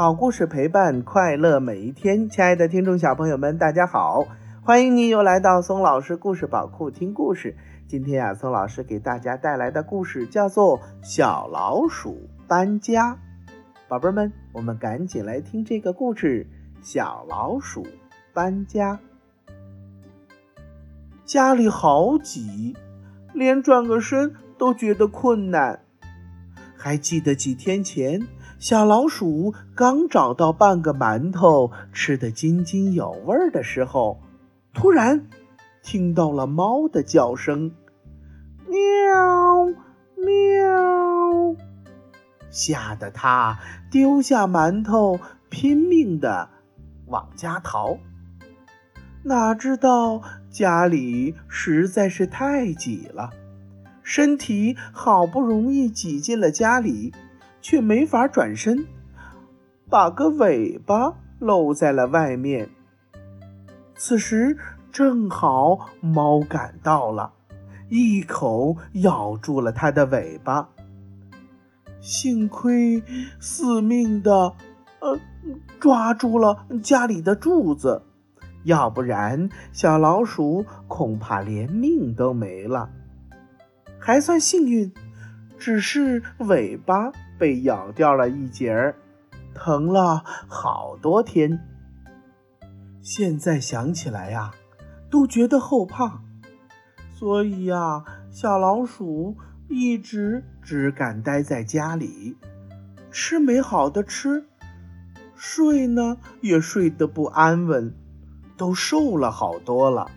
好故事陪伴快乐每一天。亲爱的听众小朋友们，大家好，欢迎你又来到松老师故事宝库听故事。今天呀，松老师给大家带来的故事叫做《小老鼠搬家》。宝贝们，我们赶紧来听这个故事：小老鼠搬家。家里好挤，连转个身都觉得困难。还记得几天前，小老鼠刚找到半个馒头，吃得津津有味的时候，突然听到了猫的叫声：“喵喵！”吓得它丢下馒头，拼命的往家逃。哪知道家里实在是太挤了。身体好不容易挤进了家里，却没法转身，把个尾巴露在了外面。此时正好猫赶到了，一口咬住了它的尾巴。幸亏死命的，呃，抓住了家里的柱子，要不然小老鼠恐怕连命都没了。还算幸运，只是尾巴被咬掉了一截儿，疼了好多天。现在想起来呀，都觉得后怕。所以呀，小老鼠一直只敢待在家里，吃没好的吃，睡呢也睡得不安稳，都瘦了好多了。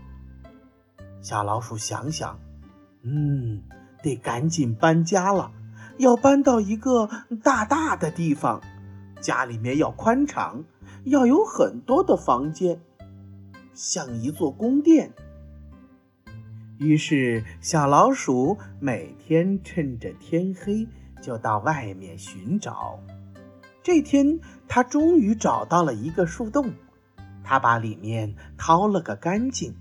小老鼠想想。嗯，得赶紧搬家了，要搬到一个大大的地方，家里面要宽敞，要有很多的房间，像一座宫殿。于是，小老鼠每天趁着天黑就到外面寻找。这天，它终于找到了一个树洞，它把里面掏了个干净。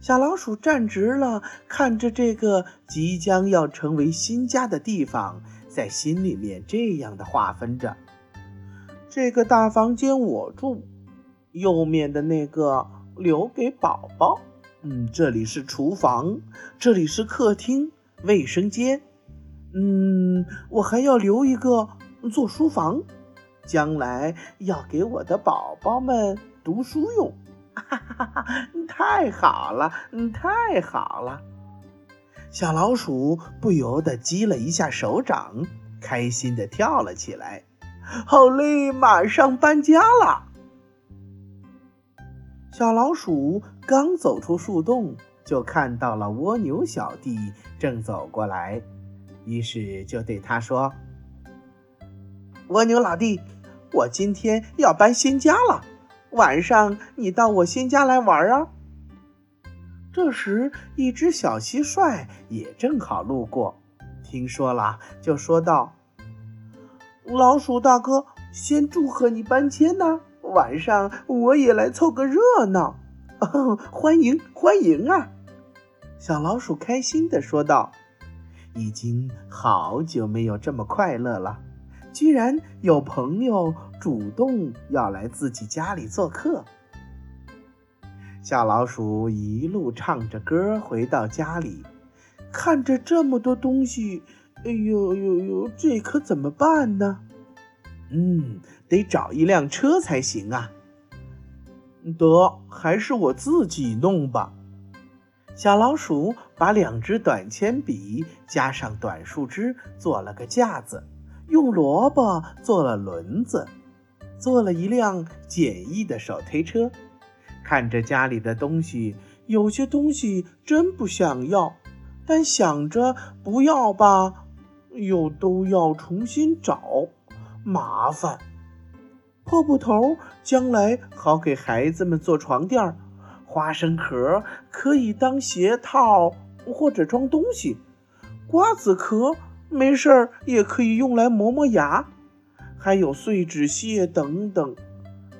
小老鼠站直了，看着这个即将要成为新家的地方，在心里面这样的划分着：这个大房间我住，右面的那个留给宝宝。嗯，这里是厨房，这里是客厅、卫生间。嗯，我还要留一个做书房，将来要给我的宝宝们读书用。哈哈哈！太好了，太好了！小老鼠不由得击了一下手掌，开心的跳了起来。好嘞，马上搬家了。小老鼠刚走出树洞，就看到了蜗牛小弟正走过来，于是就对他说：“蜗牛老弟，我今天要搬新家了。”晚上你到我新家来玩啊！这时，一只小蟋蟀也正好路过，听说了，就说道：“老鼠大哥，先祝贺你搬迁呢，晚上我也来凑个热闹。”欢迎欢迎啊！小老鼠开心地说道：“已经好久没有这么快乐了。”居然有朋友主动要来自己家里做客，小老鼠一路唱着歌回到家里，看着这么多东西，哎呦呦呦，这可怎么办呢？嗯，得找一辆车才行啊。得，还是我自己弄吧。小老鼠把两支短铅笔加上短树枝做了个架子。用萝卜做了轮子，做了一辆简易的手推车。看着家里的东西，有些东西真不想要，但想着不要吧，又都要重新找，麻烦。破布头将来好给孩子们做床垫儿，花生壳可以当鞋套或者装东西，瓜子壳。没事儿也可以用来磨磨牙，还有碎纸屑等等。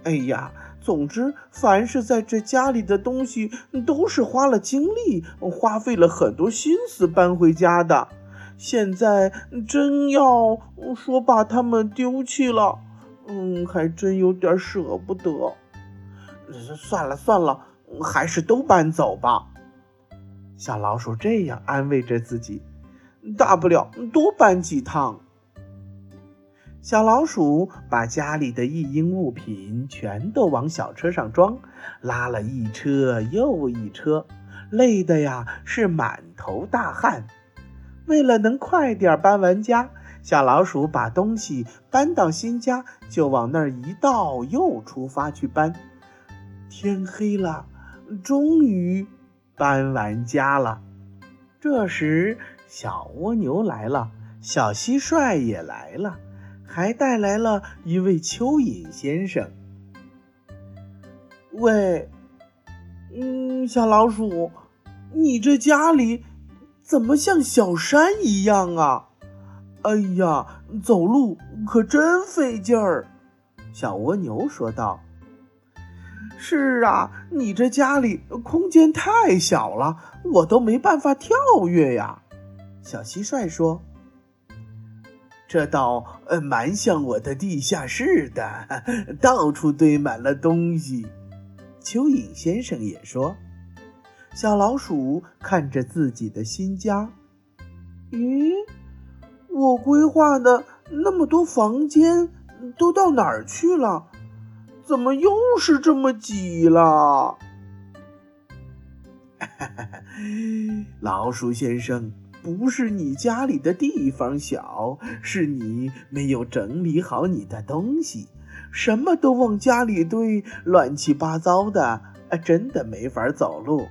哎呀，总之，凡是在这家里的东西，都是花了精力、花费了很多心思搬回家的。现在真要说把它们丢弃了，嗯，还真有点舍不得。算了算了，还是都搬走吧。小老鼠这样安慰着自己，大不了多搬几趟。小老鼠把家里的一应物品全都往小车上装，拉了一车又一车，累的呀是满头大汗。为了能快点搬完家，小老鼠把东西搬到新家，就往那儿一倒，又出发去搬。天黑了，终于搬完家了。这时，小蜗牛来了，小蟋蟀也来了。还带来了一位蚯蚓先生。喂，嗯，小老鼠，你这家里怎么像小山一样啊？哎呀，走路可真费劲儿。小蜗牛说道：“是啊，你这家里空间太小了，我都没办法跳跃呀。”小蟋蟀说。这倒呃蛮像我的地下室的，到处堆满了东西。蚯蚓先生也说：“小老鼠看着自己的新家，咦，我规划的那么多房间都到哪儿去了？怎么又是这么挤了？” 老鼠先生。不是你家里的地方小，是你没有整理好你的东西，什么都往家里堆，乱七八糟的，真的没法走路。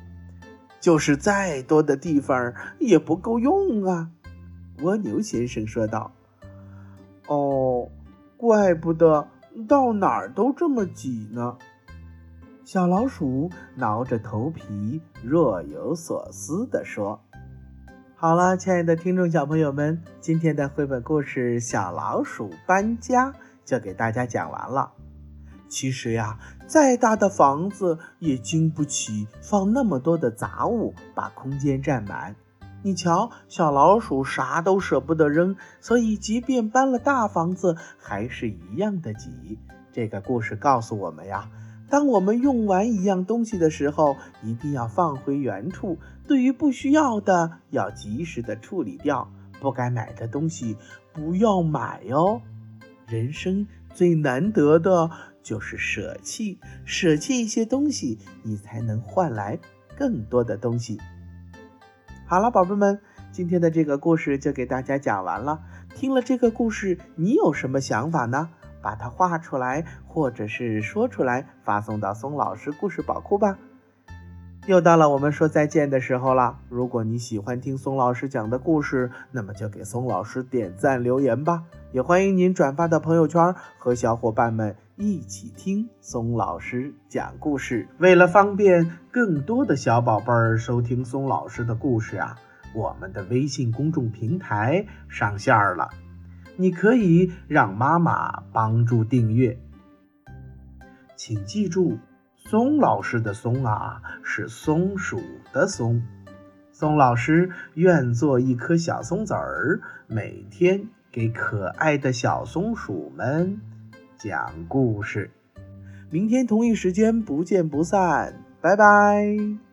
就是再多的地方也不够用啊。蜗牛先生说道。哦，怪不得到哪儿都这么挤呢。小老鼠挠着头皮，若有所思地说。好了，亲爱的听众小朋友们，今天的绘本故事《小老鼠搬家》就给大家讲完了。其实呀，再大的房子也经不起放那么多的杂物，把空间占满。你瞧，小老鼠啥都舍不得扔，所以即便搬了大房子，还是一样的挤。这个故事告诉我们呀。当我们用完一样东西的时候，一定要放回原处。对于不需要的，要及时的处理掉。不该买的东西不要买哦。人生最难得的就是舍弃，舍弃一些东西，你才能换来更多的东西。好了，宝贝们，今天的这个故事就给大家讲完了。听了这个故事，你有什么想法呢？把它画出来，或者是说出来，发送到松老师故事宝库吧。又到了我们说再见的时候了。如果你喜欢听松老师讲的故事，那么就给松老师点赞留言吧。也欢迎您转发到朋友圈，和小伙伴们一起听松老师讲故事。为了方便更多的小宝贝儿收听松老师的故事啊，我们的微信公众平台上线了。你可以让妈妈帮助订阅，请记住，松老师的松啊是松鼠的松。松老师愿做一颗小松子儿，每天给可爱的小松鼠们讲故事。明天同一时间不见不散，拜拜。